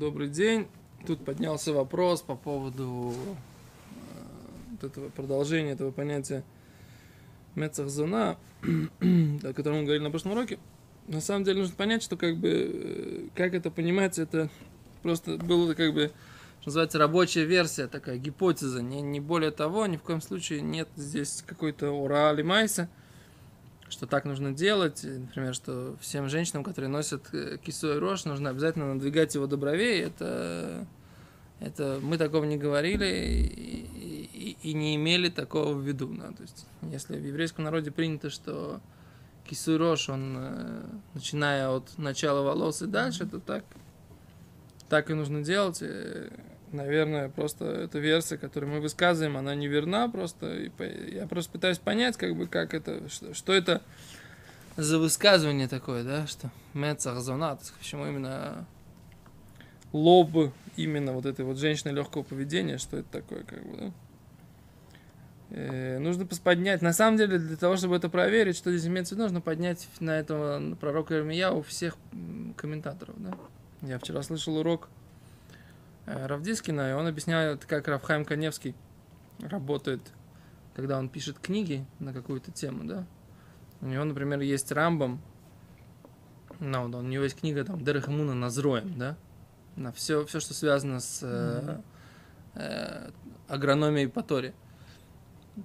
Добрый день. Тут поднялся вопрос по поводу э, вот этого продолжения этого понятия Мецахзона, о котором мы говорили на прошлом уроке. На самом деле нужно понять, что как бы, э, как это понимается, это просто было как бы, что называется, рабочая версия, такая гипотеза, не, не более того, ни в коем случае нет здесь какой-то ура майса, что так нужно делать, например, что всем женщинам, которые носят э, кису и рожь, нужно обязательно надвигать его до бровей, это, это мы такого не говорили и, и, и не имели такого в виду. Да? То есть, если в еврейском народе принято, что кису и рожь, он, э, начиная от начала волос и дальше, то так, так и нужно делать наверное, просто эта версия, которую мы высказываем, она не верна просто. Я просто пытаюсь понять, как бы, как это, что, что это за высказывание такое, да, что Мецах Зонат, почему именно лоб именно вот этой вот женщины легкого поведения, что это такое, как бы, да. Э, нужно поднять. На самом деле, для того, чтобы это проверить, что здесь имеется в виду, нужно поднять на этого пророка Ирмия у всех комментаторов, да. Я вчера слышал урок Равдискина, и он объясняет, как Равхайм Каневский работает, когда он пишет книги на какую-то тему, да. У него, например, есть Рамбам, ну, у него есть книга там Дерехамуна Назроем, да, на все, все, что связано с э, э, агрономией по Торе.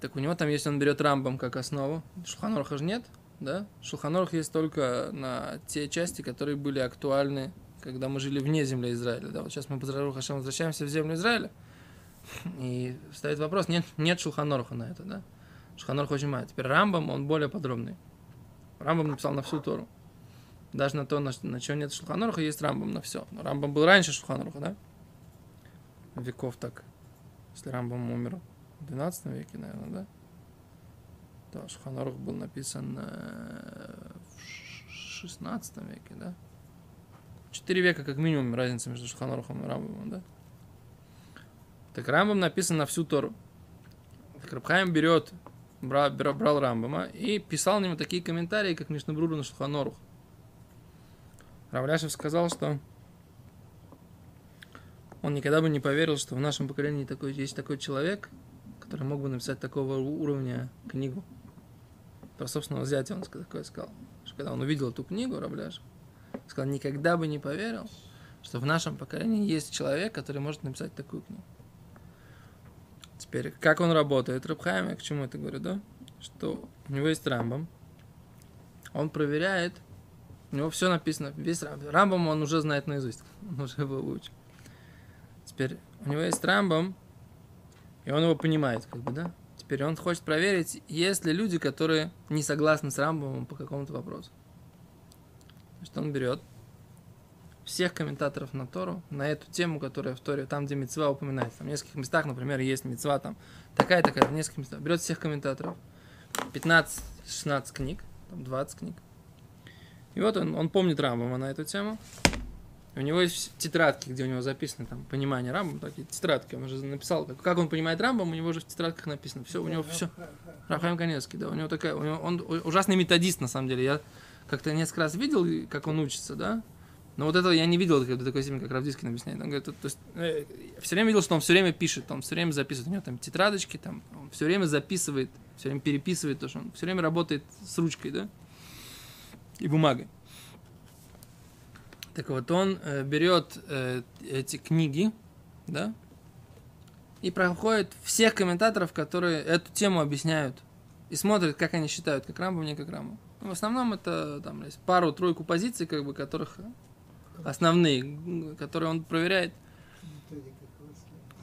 Так у него там есть, он берет Рамбам как основу. Шулханорха же нет, да? Шулханорх есть только на те части, которые были актуальны когда мы жили вне земли Израиля. Да, вот сейчас мы, по Хашем, возвращаемся в землю Израиля. И стоит вопрос, нет, нет Шулханорха на это, да? Шулханорх очень мало. Теперь Рамбам, он более подробный. Рамбам написал на всю Тору. Даже на то, на, на чем нет Шулханорха, есть Рамбам на все. Но Рамбам был раньше Шулханорха, да? Веков так. Если Рамбам умер в 12 веке, наверное, да? То Шулханорх был написан э, в 16 веке, да? Четыре века как минимум разница между Шуханорухом и Рамбамом, да? Так Рамбам написан на всю Тору. Так Рабхайм берет, брал, брал Рамбама и писал на него такие комментарии, как Мишнабруру на Шуханорух. Равляшев сказал, что он никогда бы не поверил, что в нашем поколении такой, есть такой человек, который мог бы написать такого уровня книгу. Про собственного зятя он такое сказал. Что когда он увидел эту книгу, Равляшев, сказал, никогда бы не поверил, что в нашем поколении есть человек, который может написать такую книгу. Теперь, как он работает, Рабхайм, я к чему это говорю, да? Что у него есть Рамбам, он проверяет, у него все написано, весь Рамбам, Рамбам он уже знает наизусть, он уже его выучил. Теперь, у него есть Рамбам, и он его понимает, как бы, да? Теперь он хочет проверить, есть ли люди, которые не согласны с Рамбомом по какому-то вопросу что он берет всех комментаторов на Тору, на эту тему, которая в Торе, там, где мецва упоминается. Там в нескольких местах, например, есть мецва там такая-такая, в нескольких местах. Берет всех комментаторов, 15-16 книг, там 20 книг. И вот он, он помнит Рамбама на эту тему. У него есть тетрадки, где у него записано там понимание Рамбама, такие тетрадки, он уже написал, как, как он понимает Рамбам, у него же в тетрадках написано, все, у него все. Рафаим Каневский, да, у него такая, у него, он ужасный методист, на самом деле, я как-то несколько раз видел, как он учится, да, но вот этого я не видел до такой степени, как Равдискин объясняет. Он говорит, то, есть, э, все время видел, что он все время пишет, он все время записывает. У него там тетрадочки, там, он все время записывает, все время переписывает, то, что он все время работает с ручкой, да, и бумагой. Так вот, он э, берет э, эти книги, да, и проходит всех комментаторов, которые эту тему объясняют, и смотрит, как они считают, как Рамбом, не как Рамбом. В основном это там есть пару-тройку позиций, как бы, которых основные, которые он проверяет.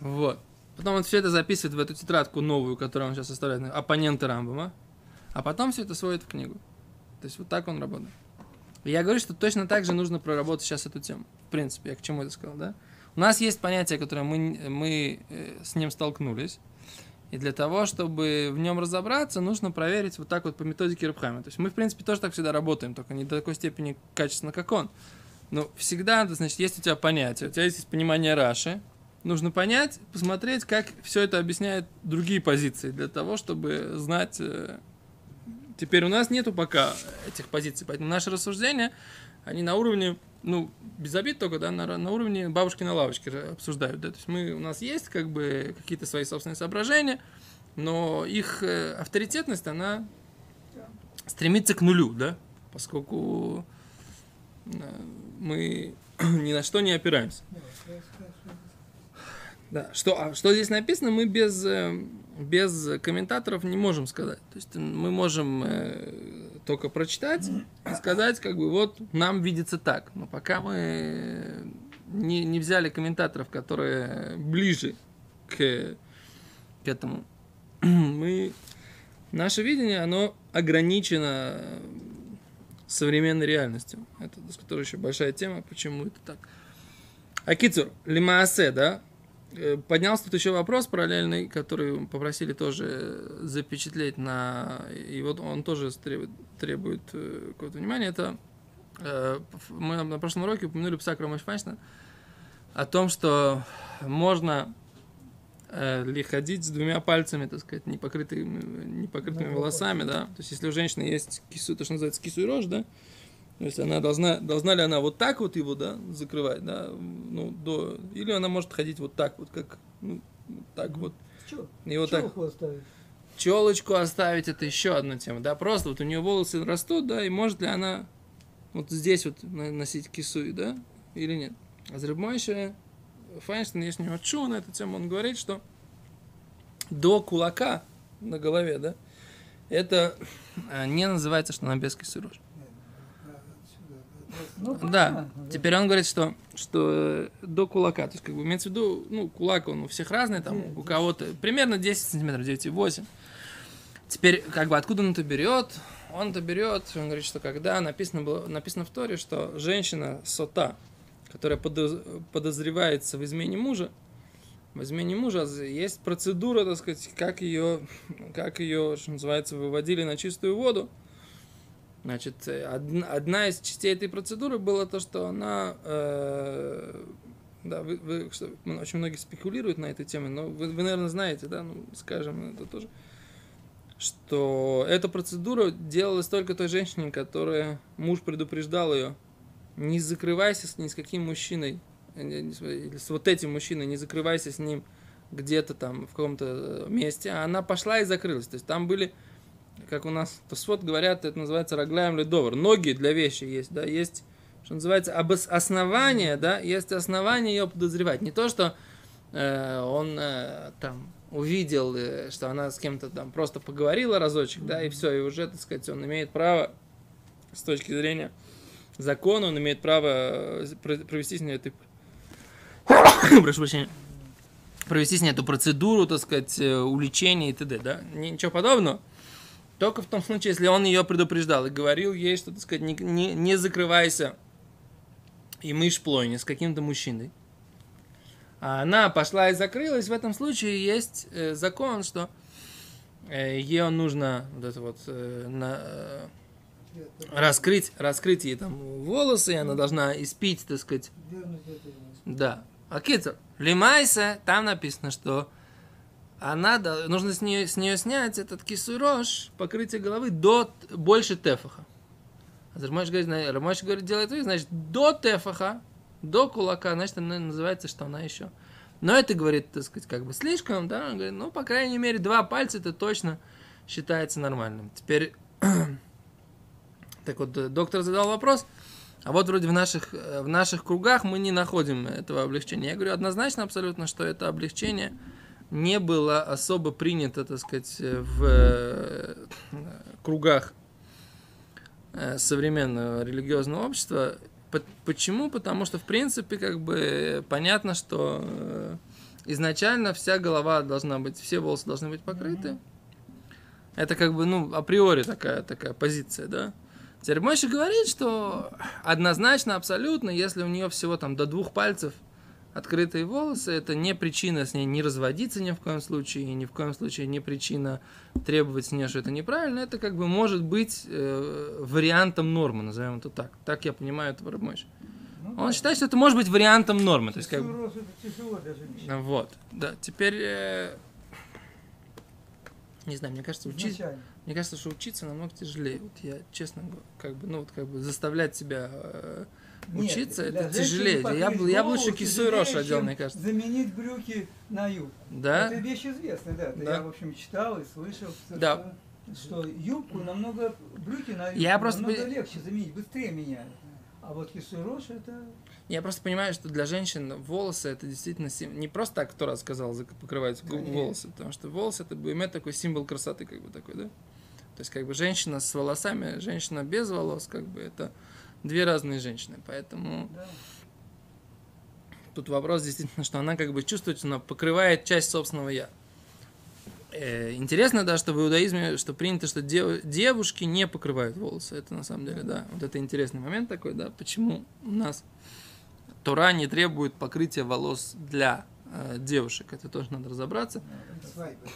Вот. Потом он все это записывает в эту тетрадку новую, которую он сейчас составляет, оппоненты Рамбома, а потом все это сводит в книгу. То есть вот так он работает. Я говорю, что точно так же нужно проработать сейчас эту тему. В принципе, я к чему это сказал, да? У нас есть понятие, которое мы, мы э, с ним столкнулись. И для того, чтобы в нем разобраться, нужно проверить вот так вот по методике Рабхайма. То есть мы, в принципе, тоже так всегда работаем, только не до такой степени качественно, как он. Но всегда, значит, есть у тебя понятие, у тебя есть понимание Раши, нужно понять, посмотреть, как все это объясняет другие позиции, для того, чтобы знать... Теперь у нас нету пока этих позиций, поэтому наши рассуждения, они на уровне ну, без обид только, да, на, на уровне бабушки на лавочке обсуждают, да, то есть мы, у нас есть, как бы, какие-то свои собственные соображения, но их э, авторитетность, она стремится к нулю, да, поскольку э, мы ни на что не опираемся. Да, что, а что здесь написано, мы без, э, без комментаторов не можем сказать. То есть мы можем э, только прочитать и сказать, как бы, вот нам видится так. Но пока мы не, не взяли комментаторов, которые ближе к, к этому, мы, наше видение, оно ограничено современной реальностью. Это, тоже еще большая тема, почему это так. Акицур, лимаасе, да, поднялся тут еще вопрос параллельный, который попросили тоже запечатлеть на... И вот он тоже требует, требует э, какого-то внимания. Это э, мы на прошлом уроке упомянули Пса Крамашфаншна о том, что можно ли ходить с двумя пальцами, так сказать, непокрытыми, непокрытыми волосами, да. То есть, если у женщины есть кису, то, что называется кису и рожь, да, то есть она должна, должна ли она вот так вот его, да, закрывать, да, ну, до, или она может ходить вот так вот, как, ну, так вот. Чё? И вот так. оставить. Челочку оставить, это еще одна тема, да, просто вот у нее волосы растут, да, и может ли она вот здесь вот носить кису, да, или нет. А Зребмойша Файнштейн, есть у него чу на эту тему, он говорит, что до кулака на голове, да, это э, не называется, что она без кисурож. Ну, да. Теперь он говорит, что, что до кулака. То есть, как бы имеется в виду, ну, кулак он у всех разный, там, у кого-то примерно 10 сантиметров, 9,8. Теперь, как бы, откуда он это берет? Он это берет, он говорит, что когда написано, было, написано в Торе, что женщина сота, которая подозревается в измене мужа, в измене мужа есть процедура, так сказать, как ее, как ее, что называется, выводили на чистую воду – Значит, одна, одна из частей этой процедуры была то, что она, э, да, вы, вы, что, очень многие спекулируют на этой теме, но вы, вы, наверное, знаете, да, ну, скажем, это тоже, что эта процедура делалась только той женщине, которая муж предупреждал ее, не закрывайся с ни с каким мужчиной, или с вот этим мужчиной, не закрывайся с ним где-то там в каком-то месте, а она пошла и закрылась. То есть там были как у нас Тосфот говорят, это называется рагляем ледовар. Ноги для вещи есть, да, есть, что называется, основание, да, есть основание ее подозревать. Не то, что э, он э, там увидел, э, что она с кем-то там просто поговорила разочек, да, и все, и уже, так сказать, он имеет право с точки зрения закона, он имеет право э, провести с ней эту... Прошу прощения провести с ней эту процедуру, так сказать, э, уличения и т.д., да, ничего подобного. Только в том случае, если он ее предупреждал и говорил ей, что, так сказать, не, не, не закрывайся и мышь плойни с каким-то мужчиной. А она пошла и закрылась, в этом случае есть э, закон, что э, ее нужно вот это вот э, на, э, раскрыть, раскрыть ей там волосы, и она должна испить, так сказать. Да. А китер, лимайса, там написано, что она, нужно с нее, с нее снять этот кисурош, покрытие головы, до больше тефаха. А Рамаш говорит, Рамаш говорит, делает это, значит, до тефаха, до кулака, значит, она называется, что она еще. Но это, говорит, так сказать, как бы слишком, да, он говорит, ну, по крайней мере, два пальца это точно считается нормальным. Теперь, так вот, доктор задал вопрос, а вот вроде в наших, в наших кругах мы не находим этого облегчения. Я говорю однозначно абсолютно, что это облегчение – не было особо принято, так сказать, в э, кругах э, современного религиозного общества. Почему? Потому что, в принципе, как бы понятно, что э, изначально вся голова должна быть, все волосы должны быть покрыты. Это как бы, ну, априори такая, такая позиция, да. Теперь Мойша говорит, что однозначно, абсолютно, если у нее всего там до двух пальцев – открытые волосы, это не причина с ней не разводиться ни в коем случае, и ни в коем случае не причина требовать с ней, что это неправильно, это как бы может быть э, вариантом нормы, назовем это так. Так я понимаю это Рабмойш. Ну, Он да. считает, что это может быть вариантом нормы. То есть, как... Вот, да. Теперь, э, не знаю, мне кажется, учиться, мне кажется, что учиться намного тяжелее. Вот я, честно, как бы, ну вот как бы заставлять себя э, учиться, для это тяжелее. Я, бы- я бы голову лучше рош тяжелее, одел, мне кажется. Заменить брюки на юбку. Да? Это вещь известная, да. Это Да. Я, в общем, читал и слышал. Да. Что, что юбку намного, брюки на юбку Я просто намного бы- легче заменить, быстрее меняют. А вот кису и рош это... Я просто понимаю, что для женщин волосы это действительно сим- не просто так, кто раз сказал, гу- Конечно. волосы, потому что волосы это имеет такой символ красоты, как бы такой, да? То есть, как бы женщина с волосами, женщина без волос, как бы это две разные женщины. Поэтому Да. тут вопрос действительно, что она как бы чувствует, она покрывает часть собственного я. Э, Интересно, да, что в иудаизме, что принято, что дев- девушки не покрывают волосы. Это на самом деле, да. Вот это интересный момент такой, да. Почему у нас Тора не требует покрытия волос для э, девушек. Это тоже надо разобраться. Свадьба, да?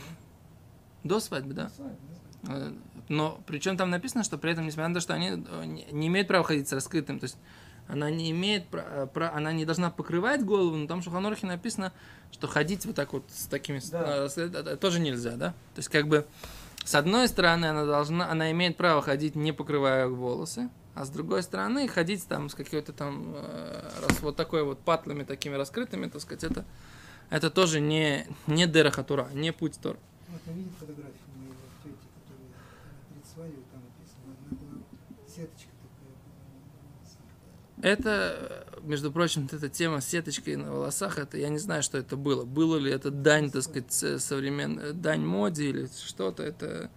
До свадьбы, да. Свадьба, да. Но причем там написано, что при этом, несмотря на то, что они э, не- имеют права ходить с раскрытым, то есть она не имеет, пра- э, она не должна покрывать голову, но там в Шуханорхе написано, что ходить вот так вот с такими, Да. э, тоже нельзя, да? То есть как бы с одной стороны она должна, она имеет право ходить не покрывая волосы, а с другой стороны ходить там с какой-то там раз вот такой вот патлами такими раскрытыми, так сказать, это это тоже не не дерахатура, не путь Тор. Вот я видел фотографию моей вот тети, которая свадьбой там написано, она была сеточка такая. Это, между прочим, эта тема с сеточкой на волосах, это я не знаю, что это было. Было ли это дань, так сказать, современной дань моде или что-то. Это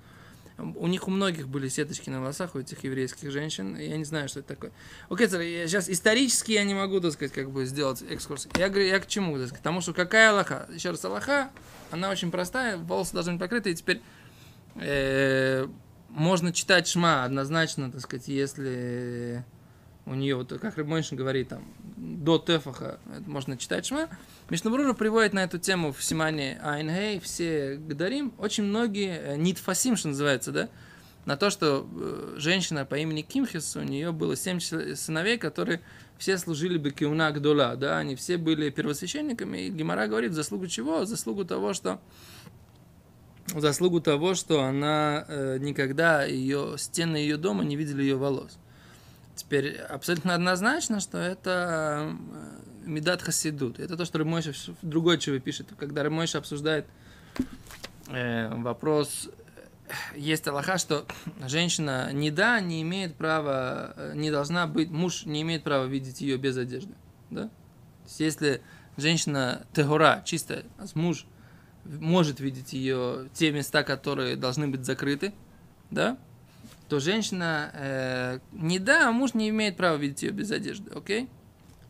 у них у многих были сеточки на волосах, у этих еврейских женщин. Я не знаю, что это такое. Окей, okay, я сейчас исторически я не могу, так сказать, как бы сделать экскурс. Я говорю, я к чему, так сказать? Потому что какая Аллаха? Еще раз, Аллаха, она очень простая, волосы должны быть покрыты, и теперь э, можно читать шма однозначно, так сказать, если у нее, вот как Рыбмойшин говорит, там, до Тефаха можно читать шма. Мишнабрура приводит на эту тему в Симане Айнгей, все Гадарим, очень многие, э, Нитфасим, что называется, да, на то, что э, женщина по имени Кимхис, у нее было семь сыновей, которые все служили бы Киуна Гдола, да, они все были первосвященниками, и Гимара говорит, заслугу чего? Заслугу того, что заслугу того, что она э, никогда ее стены ее дома не видели ее волос. Теперь абсолютно однозначно, что это э, Медат Хасидут. Это то, что Рымойша другой чего пишет. Когда Рымойша обсуждает э, вопрос, э, есть Аллаха, что женщина не да, не имеет права, э, не должна быть, муж не имеет права видеть ее без одежды. Да? То есть, если женщина тегора, чистая, а муж может видеть ее те места, которые должны быть закрыты, да, то женщина э, не да, а муж не имеет права видеть ее без одежды, окей?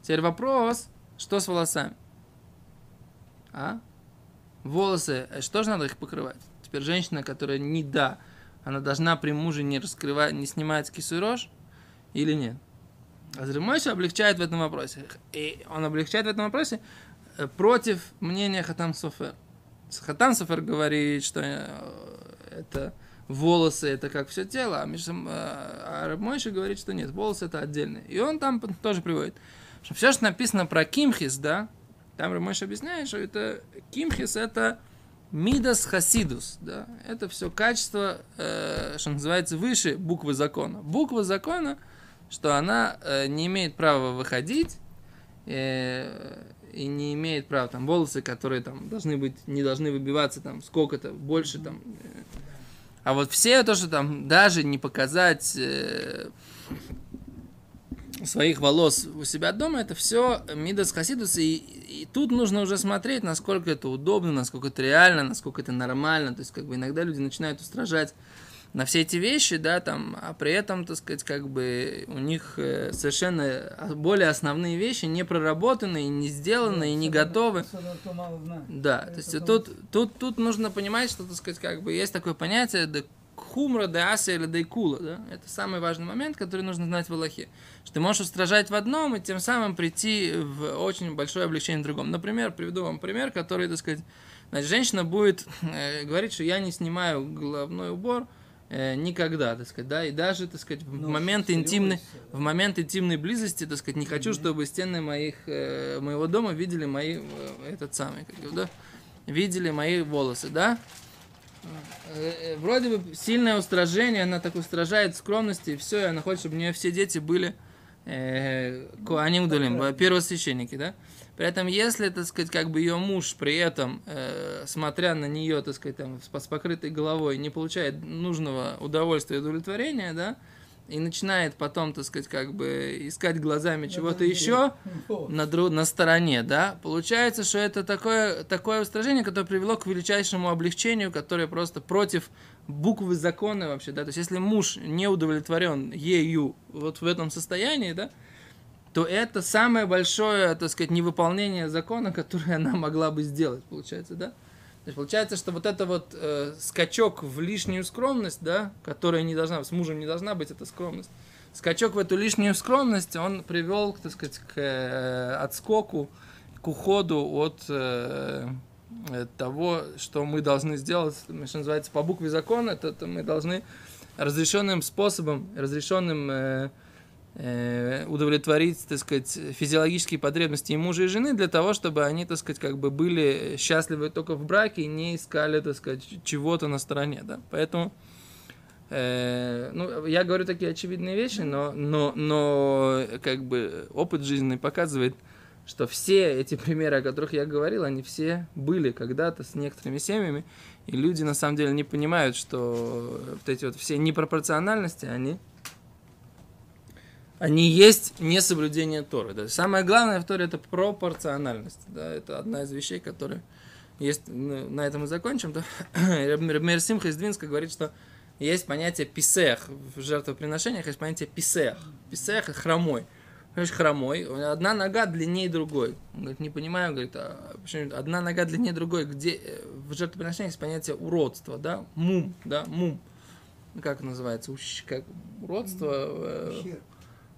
Теперь вопрос, что с волосами? А? Волосы, э, что же надо их покрывать? Теперь женщина, которая не да, она должна при муже не раскрывать, не снимать кису и рожь или нет? Азримойша облегчает в этом вопросе. И он облегчает в этом вопросе э, против мнения Хатам Софер. Хатам Софер говорит, что э, это волосы это как все тело, а, Мишам, а Мойша говорит, что нет, волосы это отдельно. И он там тоже приводит, что все, что написано про Кимхис, да, там Рамойша объясняет, что это Кимхис это Мидас Хасидус, да, это все качество, э, что называется, выше буквы закона. Буква закона, что она э, не имеет права выходить, э, и не имеет права, там, волосы, которые там должны быть, не должны выбиваться, там, сколько-то, больше, там, э, а вот все то, что там даже не показать э, своих волос у себя дома, это все мидас хасидус. И, и тут нужно уже смотреть, насколько это удобно, насколько это реально, насколько это нормально. То есть, как бы иногда люди начинают устражать на все эти вещи, да, там, а при этом, так сказать, как бы у них э, совершенно более основные вещи не проработаны, и не сделаны, и не готовы. Да, то есть тут, тут, тут нужно понимать, что, так сказать, как бы есть такое понятие да хумра, да аса или да кула, да? Это самый важный момент, который нужно знать в Аллахе. Что ты можешь устражать в одном и тем самым прийти в очень большое облегчение в другом. Например, приведу вам пример, который, так сказать, значит, женщина будет э, говорить, что я не снимаю головной убор, никогда, так сказать, да, и даже, так сказать, в Ну, момент серьезно, интимной, в момент интимной близости, так сказать, не хочу, чтобы стены моих, э, моего дома видели мои, э, этот самый, как его, да, видели мои волосы, да. Э, э, Вроде бы сильное устражение, она так устражает скромности, и все, и она хочет, чтобы у нее все дети были э, Куаним Гдулим, первосвященники, да? При этом, если, так сказать, как бы ее муж при этом, э, смотря на нее, так сказать, там, с, покрытой головой, не получает нужного удовольствия и удовлетворения, да, и начинает потом, так сказать, как бы искать глазами чего-то еще на, дру- на стороне, да, получается, что это такое, такое устражение, которое привело к величайшему облегчению, которое просто против буквы закона вообще, да, то есть если муж не удовлетворен ею вот в этом состоянии, да, то это самое большое, так сказать, невыполнение закона, которое она могла бы сделать, получается, да? То есть получается, что вот это вот э, скачок в лишнюю скромность, да, которая не должна, с мужем не должна быть эта скромность, скачок в эту лишнюю скромность, он привел, так сказать, к э, отскоку, к уходу от э, того, что мы должны сделать, что называется, по букве закона, это, это мы должны разрешенным способом, разрешенным э, э, удовлетворить, так сказать, физиологические потребности и мужа, и жены для того, чтобы они, так сказать, как бы были счастливы только в браке и не искали, так сказать, чего-то на стороне, да. Поэтому, э, ну, я говорю такие очевидные вещи, но, но, но, как бы, опыт жизненный показывает, что все эти примеры, о которых я говорил, они все были когда-то с некоторыми семьями, и люди на самом деле не понимают, что вот эти вот все непропорциональности, они они есть несоблюдение Торы. Да. Самое главное в Торе это пропорциональность. Да. Это одна из вещей, которые есть. Ну, на этом мы закончим. Да. Рабмир Симха из Двинска говорит, что есть понятие писех в жертвоприношениях, есть понятие писех. Писех – хромой. Понимаешь, хромой, одна нога длиннее другой. Он говорит, не понимаю, говорит, а почему одна нога длиннее другой, где э, в жертвоприношениях есть понятие уродства, да, мум, да, мум. Как называется? Ущ, как уродство? Э, Ущерб.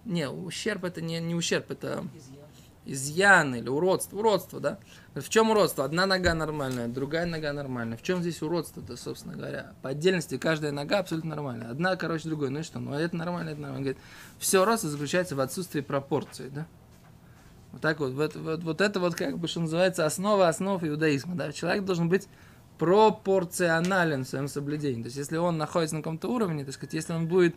не, ущерб это не, не ущерб, это изъян или уродство. Уродство, да? В чем уродство? Одна нога нормальная, другая нога нормальная. В чем здесь уродство-то, собственно говоря? По отдельности каждая нога абсолютно нормальная. Одна, короче, другой. Ну и что? Ну это нормально, это нормально. Говорит, все уродство заключается в отсутствии пропорций, да? Вот так вот, вот, вот, вот это вот как бы, что называется, основа основ иудаизма, да? Человек должен быть пропорционален в своем соблюдении. То есть, если он находится на каком-то уровне, так сказать, если он будет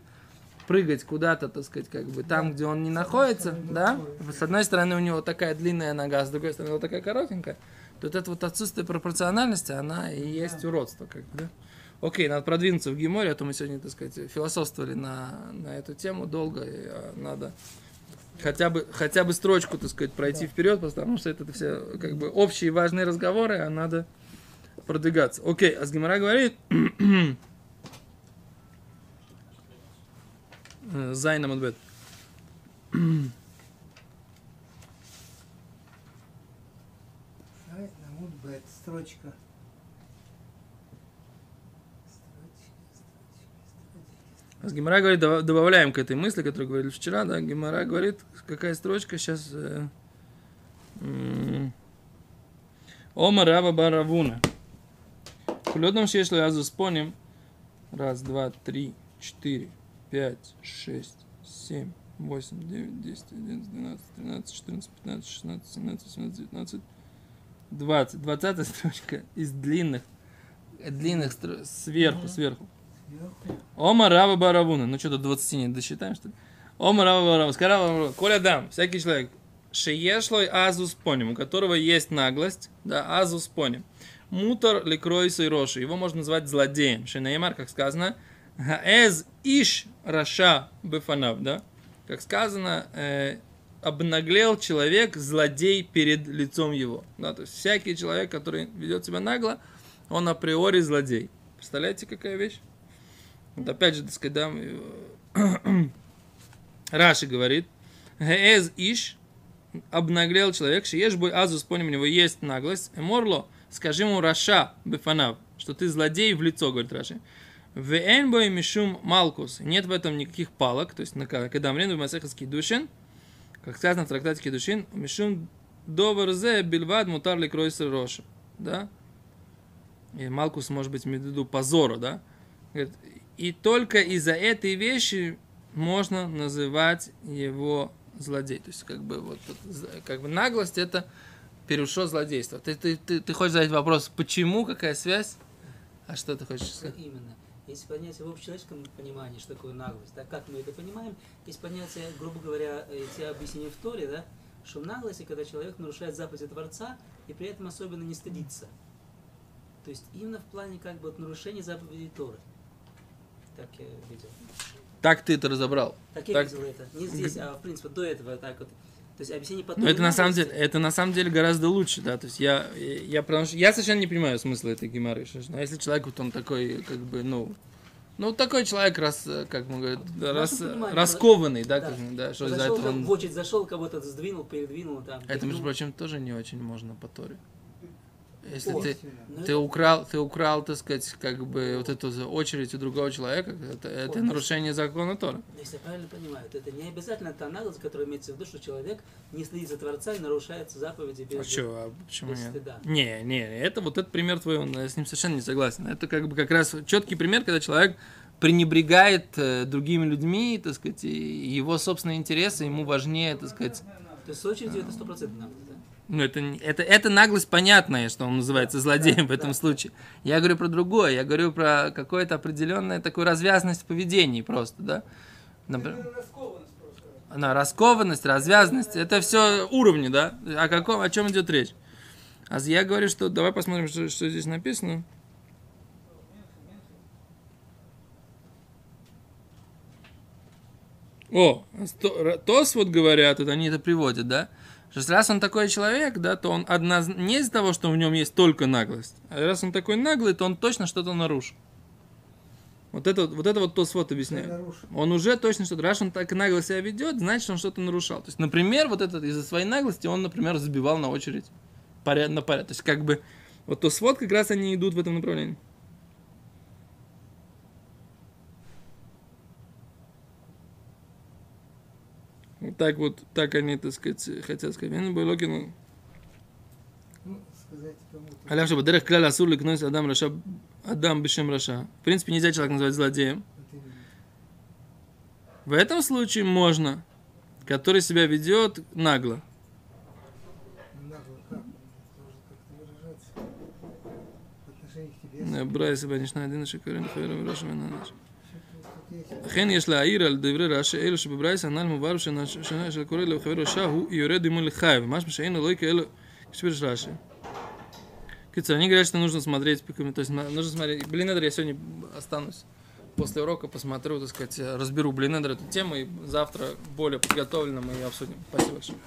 прыгать куда-то, так сказать, как бы там, где он не находится, да, с одной стороны у него такая длинная нога, с другой стороны вот такая коротенькая, то вот это вот отсутствие пропорциональности, она и есть уродство, как бы, да. Окей, надо продвинуться в Геморе, а то мы сегодня, так сказать, философствовали на, на эту тему долго, и а, надо хотя бы, хотя бы строчку, так сказать, пройти вперед, потому что это все как бы общие важные разговоры, а надо продвигаться. Окей, а с Гемора говорит, Э, Зайна Мадбет. Ай, Намуд Бет, строчка. С Гемора говорит, добавляем к этой мысли, которую говорили вчера, да, Гемора говорит, какая строчка сейчас... э, м, Ома Раба Баравуна. Кулёдном шешло я заспоним. Раз, два, три, четыре, пять, шесть, семь, восемь, девять, десять, одиннадцать, двенадцать, тринадцать, четырнадцать, пятнадцать, шестнадцать, семнадцать, восемнадцать, девятнадцать, двадцать. Двадцатая строчка из длинных, длинных стро- сверху, сверху. Ома Рава Баравуна. Ну что, до 20 не досчитаем, что ли? Ома Рава Баравуна. Баравуна. Коля дам, всякий человек. Шеешлой азус поним, у которого есть наглость, да, азус поним. Ликройса и роши. Его можно назвать злодеем. Шинеймар, как сказано, Гаэз иш раша бефанав, да? Как сказано, э, обнаглел человек, злодей перед лицом его. Да, то есть всякий человек, который ведет себя нагло, он априори злодей. Представляете, какая вещь? Вот опять же, так сказать, да, э, Раши говорит, Геэз иш, обнаглел человек, шиеш бой азус, поним, у него есть наглость, эморло, скажи ему Раша бефанав, что ты злодей в лицо, говорит Раши. Вен бой мишум малкус, нет в этом никаких палок, то есть когда мрен в масехаский душин, как сказано в трактате Кедушин, мишум доверзе бильвад мутар ли кройсер роша, да? И Малкус может быть в позора, да? И только из-за этой вещи можно называть его злодей. То есть, как бы, вот, как бы наглость это перешло злодейство. Ты, ты, ты, ты хочешь задать вопрос, почему, какая связь? А что ты хочешь сказать? именно? Есть понятие в общечеловеческом понимании, что такое наглость. Да? Как мы это понимаем? Есть понятие, грубо говоря, эти объяснения в Торе, да? что наглость, это когда человек нарушает заповеди Творца и при этом особенно не стыдится. То есть именно в плане как бы вот нарушения заповедей Торы. Так я видел. Так ты это разобрал. Так я Так. видел это. Не здесь, а в принципе до этого так вот. То есть объяснение по Но это на самом деле, это на самом деле гораздо лучше, да. То есть я, я, потому что я совершенно не понимаю смысла этой геморры. Но если человек вот он такой, как бы, ну, ну такой человек раз, как мы говорим, понимании, раскованный, да, да. как да, что из-за Зашел, этого как он- в очередь зашел, кого-то сдвинул, передвинул там. Это, между прочим, тоже не очень можно по Торе. Если ты. Ну, ты украл, ты украл, так сказать, как бы вот эту очередь у другого человека, это, это нарушение закона Тора. Ну, Если я правильно понимаю, то это не обязательно та наглость, которая имеется в виду, что человек не следит за Творца и нарушает заповеди без... А что, а почему без нет? стыда. Не, не, это вот этот пример твой, он, я с ним совершенно не согласен. Это как бы как раз четкий пример, когда человек пренебрегает э, другими людьми, так сказать, и его собственные интересы ему важнее, так сказать. То есть с очередью это стопроцентно да? Ну, это, это, это наглость понятная, что он называется злодеем в этом да. случае. Я говорю про другое, я говорю про какое-то определенное такую развязность в поведении просто, да. Например, раскованность просто. она раскованность, развязность, это все уровни, да? О каком, о чем идет речь? А я говорю, что давай посмотрим, что, что здесь написано. О, ра- Тос вот говорят, вот они это приводят, да? Что раз он такой человек, да, то он одна, не из-за того, что в нем есть только наглость, а раз он такой наглый, то он точно что-то нарушил. Вот это, вот это вот Тос вот объясняет. Он уже точно что-то, раз он так нагло себя ведет, значит, он что-то нарушал. То есть, например, вот этот из-за своей наглости он, например, забивал на очередь поряд, на поряд. То есть, как бы, вот то свод как раз они идут в этом направлении. Так вот, так они, так сказать, хотят сказать. «Вен бойлокин Ну, сказать кому-то. Аляв что бадерех кляля асур ликнойс адам раша адам бешем раша. В принципе, нельзя человека называть злодеем. Именно. В этом случае можно, который себя ведет нагло. Ну, нагло как? Он должен как-то выражаться. В отношении к тебе. ברייס בנשנה הדין שקוראים לחבר וראש ממנה נש. Тут есть. אכן יש להעיר על דברי רש"י אלו שבברייס הנ"ל מובהר שנה של קורא לחבר רשע הוא יורד עמו לחייב, משמע שאין אלוהי כאלו כשפירש רש"י. Кицу, они говорят, что нужно смотреть, то есть на- нужно смотреть. Блинедер я сегодня останусь после урока, посмотрю, так сказать, разберу Блинедер эту тему, и завтра более подготовленно мы ее обсудим. Спасибо большое.